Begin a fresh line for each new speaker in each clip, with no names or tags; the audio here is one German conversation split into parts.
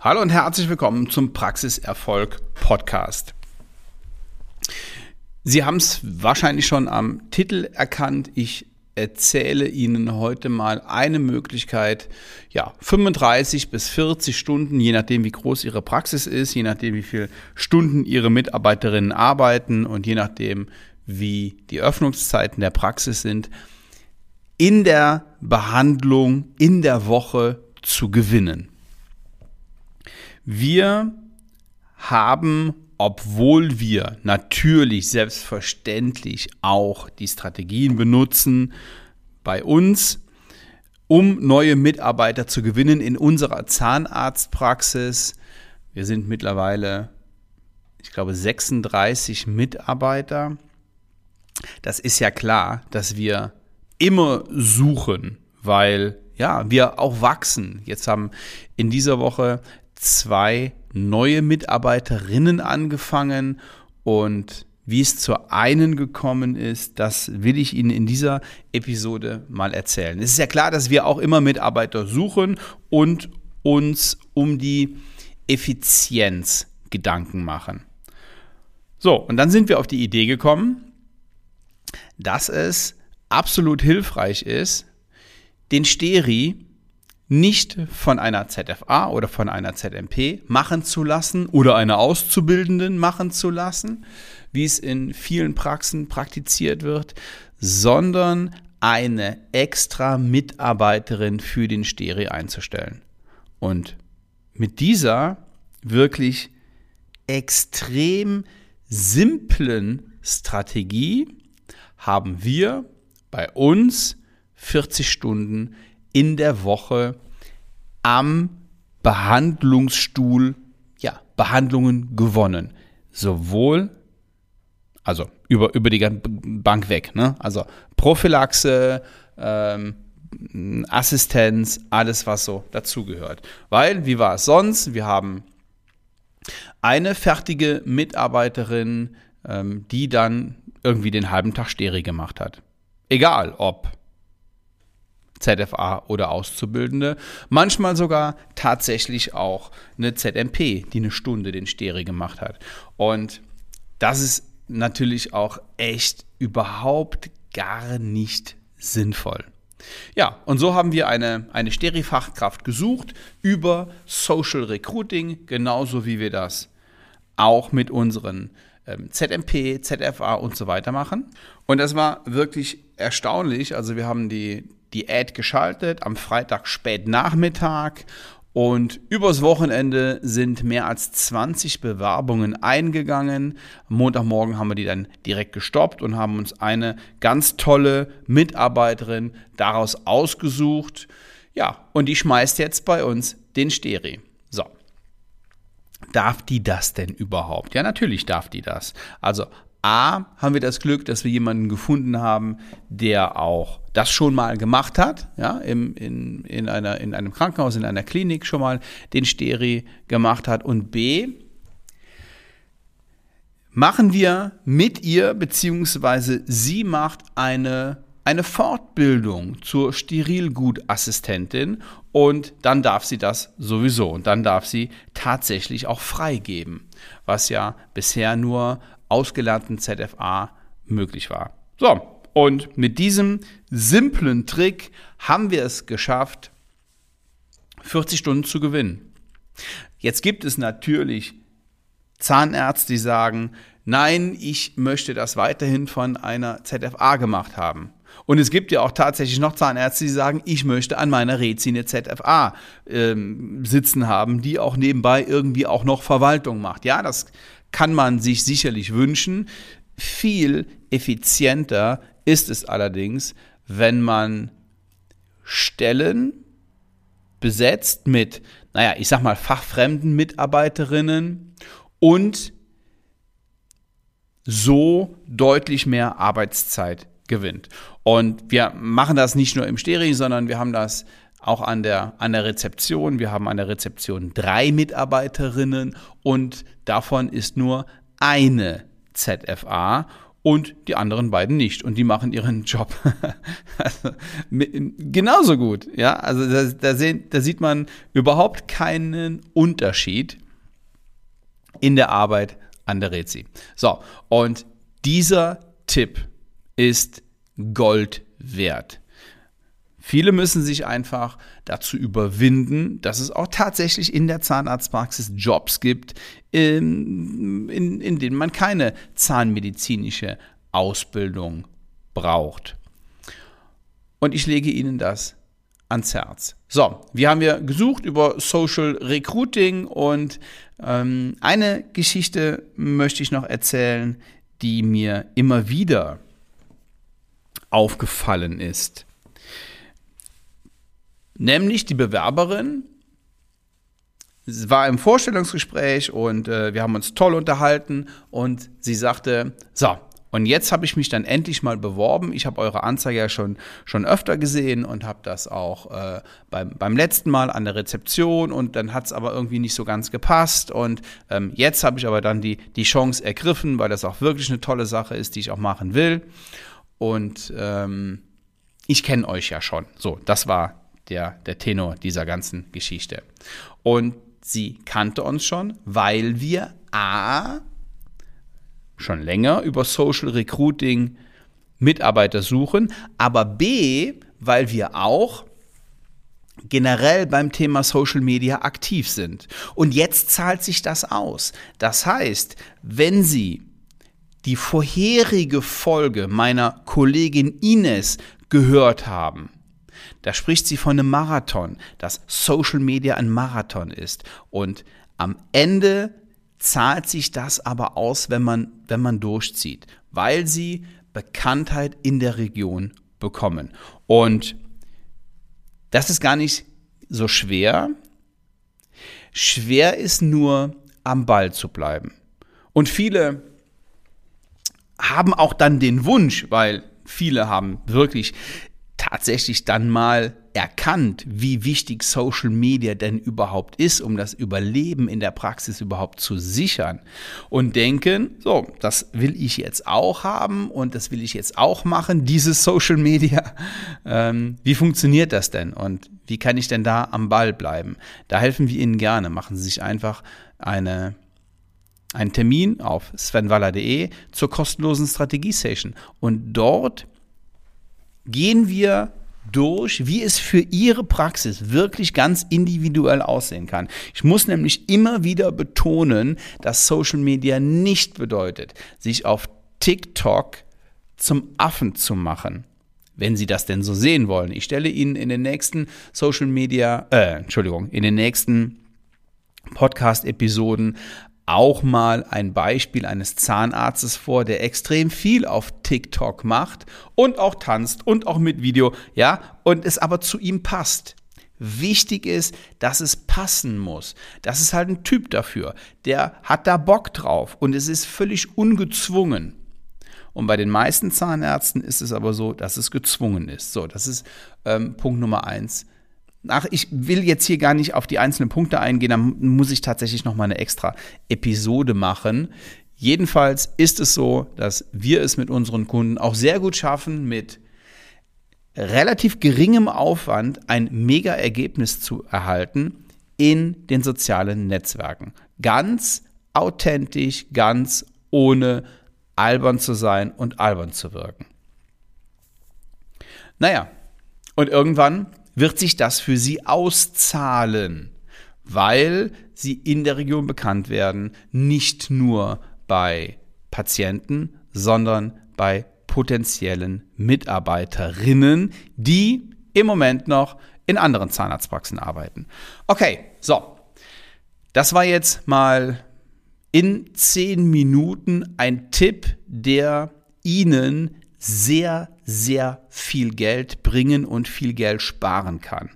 Hallo und herzlich willkommen zum Praxiserfolg Podcast. Sie haben es wahrscheinlich schon am Titel erkannt. Ich erzähle Ihnen heute mal eine Möglichkeit, ja, 35 bis 40 Stunden, je nachdem wie groß Ihre Praxis ist, je nachdem wie viele Stunden Ihre Mitarbeiterinnen arbeiten und je nachdem wie die Öffnungszeiten der Praxis sind, in der Behandlung in der Woche zu gewinnen. Wir haben, obwohl wir natürlich selbstverständlich auch die Strategien benutzen, bei uns, um neue Mitarbeiter zu gewinnen in unserer Zahnarztpraxis. Wir sind mittlerweile, ich glaube, 36 Mitarbeiter. Das ist ja klar, dass wir immer suchen, weil ja, wir auch wachsen. Jetzt haben in dieser Woche zwei neue Mitarbeiterinnen angefangen und wie es zur einen gekommen ist, das will ich Ihnen in dieser Episode mal erzählen. Es ist ja klar, dass wir auch immer Mitarbeiter suchen und uns um die Effizienz Gedanken machen. So, und dann sind wir auf die Idee gekommen, dass es absolut hilfreich ist, den Steri nicht von einer ZFA oder von einer ZMP machen zu lassen oder einer Auszubildenden machen zu lassen, wie es in vielen Praxen praktiziert wird, sondern eine extra Mitarbeiterin für den Steri einzustellen. Und mit dieser wirklich extrem simplen Strategie haben wir bei uns 40 Stunden in der Woche am Behandlungsstuhl ja, Behandlungen gewonnen. Sowohl, also über, über die Bank weg, ne? also Prophylaxe, ähm, Assistenz, alles, was so dazugehört. Weil, wie war es sonst? Wir haben eine fertige Mitarbeiterin, ähm, die dann irgendwie den halben Tag Steri gemacht hat. Egal ob ZFA oder Auszubildende, manchmal sogar tatsächlich auch eine ZMP, die eine Stunde den Steri gemacht hat. Und das ist natürlich auch echt überhaupt gar nicht sinnvoll. Ja, und so haben wir eine, eine Steri-Fachkraft gesucht über Social Recruiting, genauso wie wir das auch mit unseren ähm, ZMP, ZFA und so weiter machen. Und das war wirklich erstaunlich. Also wir haben die, die Ad geschaltet am Freitag spät Nachmittag und übers Wochenende sind mehr als 20 Bewerbungen eingegangen. Montagmorgen haben wir die dann direkt gestoppt und haben uns eine ganz tolle Mitarbeiterin daraus ausgesucht. Ja, und die schmeißt jetzt bei uns den Steri. So. Darf die das denn überhaupt? Ja, natürlich darf die das. Also A, haben wir das Glück, dass wir jemanden gefunden haben, der auch das schon mal gemacht hat, ja, im, in, in, einer, in einem Krankenhaus, in einer Klinik schon mal den Steri gemacht hat. Und B, machen wir mit ihr, beziehungsweise sie macht eine, eine Fortbildung zur Sterilgutassistentin und dann darf sie das sowieso und dann darf sie tatsächlich auch freigeben, was ja bisher nur ausgelernten ZFA möglich war. So, und mit diesem simplen Trick haben wir es geschafft, 40 Stunden zu gewinnen. Jetzt gibt es natürlich Zahnärzte, die sagen, nein, ich möchte das weiterhin von einer ZFA gemacht haben. Und es gibt ja auch tatsächlich noch Zahnärzte, die sagen, ich möchte an meiner Rezine ZFA ähm, sitzen haben, die auch nebenbei irgendwie auch noch Verwaltung macht. Ja, das kann man sich sicherlich wünschen. Viel effizienter ist es allerdings, wenn man Stellen besetzt mit, naja, ich sag mal, fachfremden Mitarbeiterinnen und so deutlich mehr Arbeitszeit gewinnt. Und wir machen das nicht nur im Steri, sondern wir haben das auch an der, an der Rezeption. Wir haben an der Rezeption drei Mitarbeiterinnen und davon ist nur eine ZFA und die anderen beiden nicht. Und die machen ihren Job also, genauso gut. Ja, also da, da, sehen, da sieht man überhaupt keinen Unterschied in der Arbeit an der Rezi. So, und dieser Tipp ist Gold wert. Viele müssen sich einfach dazu überwinden, dass es auch tatsächlich in der Zahnarztpraxis Jobs gibt, in, in, in denen man keine zahnmedizinische Ausbildung braucht. Und ich lege Ihnen das ans Herz. So, wir haben ja gesucht über Social Recruiting und ähm, eine Geschichte möchte ich noch erzählen, die mir immer wieder aufgefallen ist. Nämlich die Bewerberin war im Vorstellungsgespräch und äh, wir haben uns toll unterhalten und sie sagte, so, und jetzt habe ich mich dann endlich mal beworben. Ich habe eure Anzeige ja schon, schon öfter gesehen und habe das auch äh, beim, beim letzten Mal an der Rezeption und dann hat es aber irgendwie nicht so ganz gepasst. Und ähm, jetzt habe ich aber dann die, die Chance ergriffen, weil das auch wirklich eine tolle Sache ist, die ich auch machen will. Und ähm, ich kenne euch ja schon. So, das war der, der Tenor dieser ganzen Geschichte. Und sie kannte uns schon, weil wir A schon länger über Social Recruiting Mitarbeiter suchen, aber B, weil wir auch generell beim Thema Social Media aktiv sind. Und jetzt zahlt sich das aus. Das heißt, wenn Sie die vorherige Folge meiner Kollegin Ines gehört haben, da spricht sie von einem Marathon, dass Social Media ein Marathon ist. Und am Ende zahlt sich das aber aus, wenn man, wenn man durchzieht, weil sie Bekanntheit in der Region bekommen. Und das ist gar nicht so schwer. Schwer ist nur, am Ball zu bleiben. Und viele haben auch dann den Wunsch, weil viele haben wirklich tatsächlich dann mal erkannt, wie wichtig Social Media denn überhaupt ist, um das Überleben in der Praxis überhaupt zu sichern und denken, so, das will ich jetzt auch haben und das will ich jetzt auch machen, dieses Social Media. Ähm, wie funktioniert das denn und wie kann ich denn da am Ball bleiben? Da helfen wir Ihnen gerne. Machen Sie sich einfach eine einen Termin auf svenwaller.de zur kostenlosen Strategie-Session und dort gehen wir durch, wie es für Ihre Praxis wirklich ganz individuell aussehen kann. Ich muss nämlich immer wieder betonen, dass Social Media nicht bedeutet, sich auf TikTok zum Affen zu machen. Wenn Sie das denn so sehen wollen. Ich stelle Ihnen in den nächsten Social Media, äh, Entschuldigung, in den nächsten Podcast-Episoden auch mal ein Beispiel eines Zahnarztes vor, der extrem viel auf TikTok macht und auch tanzt und auch mit Video, ja, und es aber zu ihm passt. Wichtig ist, dass es passen muss. Das ist halt ein Typ dafür. Der hat da Bock drauf und es ist völlig ungezwungen. Und bei den meisten Zahnärzten ist es aber so, dass es gezwungen ist. So, das ist ähm, Punkt Nummer eins. Ach, ich will jetzt hier gar nicht auf die einzelnen Punkte eingehen, da muss ich tatsächlich noch mal eine extra Episode machen. Jedenfalls ist es so, dass wir es mit unseren Kunden auch sehr gut schaffen, mit relativ geringem Aufwand ein mega Ergebnis zu erhalten in den sozialen Netzwerken. Ganz authentisch, ganz ohne albern zu sein und albern zu wirken. Naja, und irgendwann wird sich das für sie auszahlen, weil sie in der Region bekannt werden, nicht nur bei Patienten, sondern bei potenziellen Mitarbeiterinnen, die im Moment noch in anderen Zahnarztpraxen arbeiten. Okay, so. Das war jetzt mal in zehn Minuten ein Tipp, der Ihnen sehr, sehr viel Geld bringen und viel Geld sparen kann.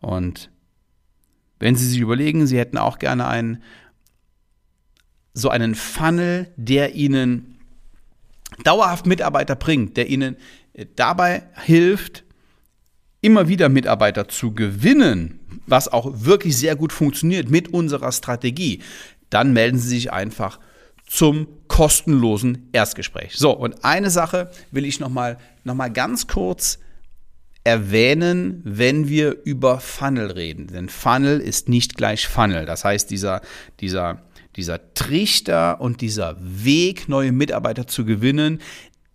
Und wenn Sie sich überlegen, Sie hätten auch gerne einen, so einen Funnel, der Ihnen dauerhaft Mitarbeiter bringt, der Ihnen dabei hilft, immer wieder Mitarbeiter zu gewinnen, was auch wirklich sehr gut funktioniert mit unserer Strategie, dann melden Sie sich einfach zum kostenlosen Erstgespräch. So, und eine Sache will ich nochmal noch mal ganz kurz erwähnen, wenn wir über Funnel reden. Denn Funnel ist nicht gleich Funnel. Das heißt, dieser, dieser, dieser Trichter und dieser Weg, neue Mitarbeiter zu gewinnen,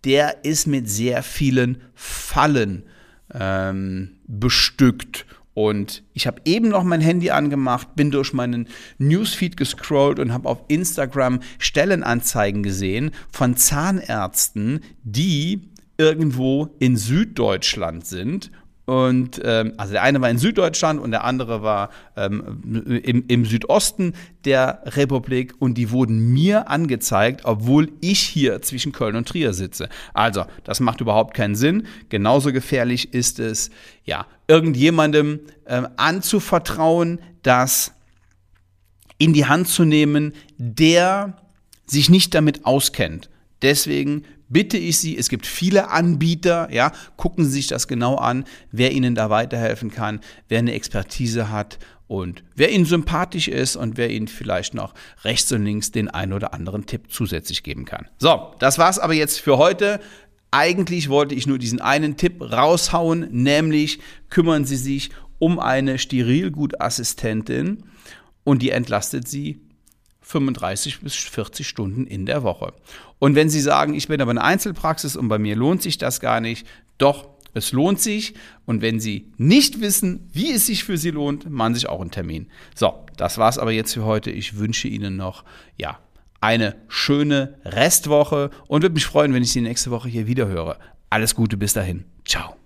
der ist mit sehr vielen Fallen ähm, bestückt. Und ich habe eben noch mein Handy angemacht, bin durch meinen Newsfeed gescrollt und habe auf Instagram Stellenanzeigen gesehen von Zahnärzten, die irgendwo in Süddeutschland sind und ähm, also der eine war in Süddeutschland und der andere war ähm, im, im Südosten der Republik und die wurden mir angezeigt, obwohl ich hier zwischen Köln und Trier sitze. Also, das macht überhaupt keinen Sinn. Genauso gefährlich ist es, ja, irgendjemandem ähm, anzuvertrauen, das in die Hand zu nehmen, der sich nicht damit auskennt. Deswegen bitte ich Sie, es gibt viele Anbieter, ja, gucken Sie sich das genau an, wer Ihnen da weiterhelfen kann, wer eine Expertise hat und wer Ihnen sympathisch ist und wer Ihnen vielleicht noch rechts und links den einen oder anderen Tipp zusätzlich geben kann. So, das war's aber jetzt für heute. Eigentlich wollte ich nur diesen einen Tipp raushauen, nämlich kümmern Sie sich um eine Sterilgutassistentin und die entlastet Sie 35 bis 40 Stunden in der Woche. Und wenn Sie sagen, ich bin aber eine Einzelpraxis und bei mir lohnt sich das gar nicht, doch, es lohnt sich. Und wenn Sie nicht wissen, wie es sich für Sie lohnt, machen Sie sich auch einen Termin. So, das war's aber jetzt für heute. Ich wünsche Ihnen noch, ja, eine schöne Restwoche und würde mich freuen, wenn ich Sie nächste Woche hier wieder höre. Alles Gute bis dahin. Ciao.